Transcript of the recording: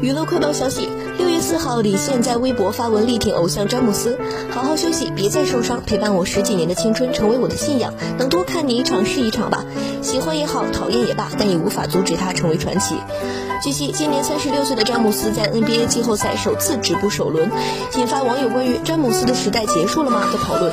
娱乐快报消息六月四号李现在微博发文力挺偶像詹姆斯好好休息别再受伤陪伴我十几年的青春成为我的信仰能多看你一场是一场吧。喜欢也好讨厌也罢但也无法阻止他成为传奇。据悉今年三十六岁的詹姆斯在 nba 季后赛首次止步首轮引发网友关于詹姆斯的时代结束了吗？的讨论。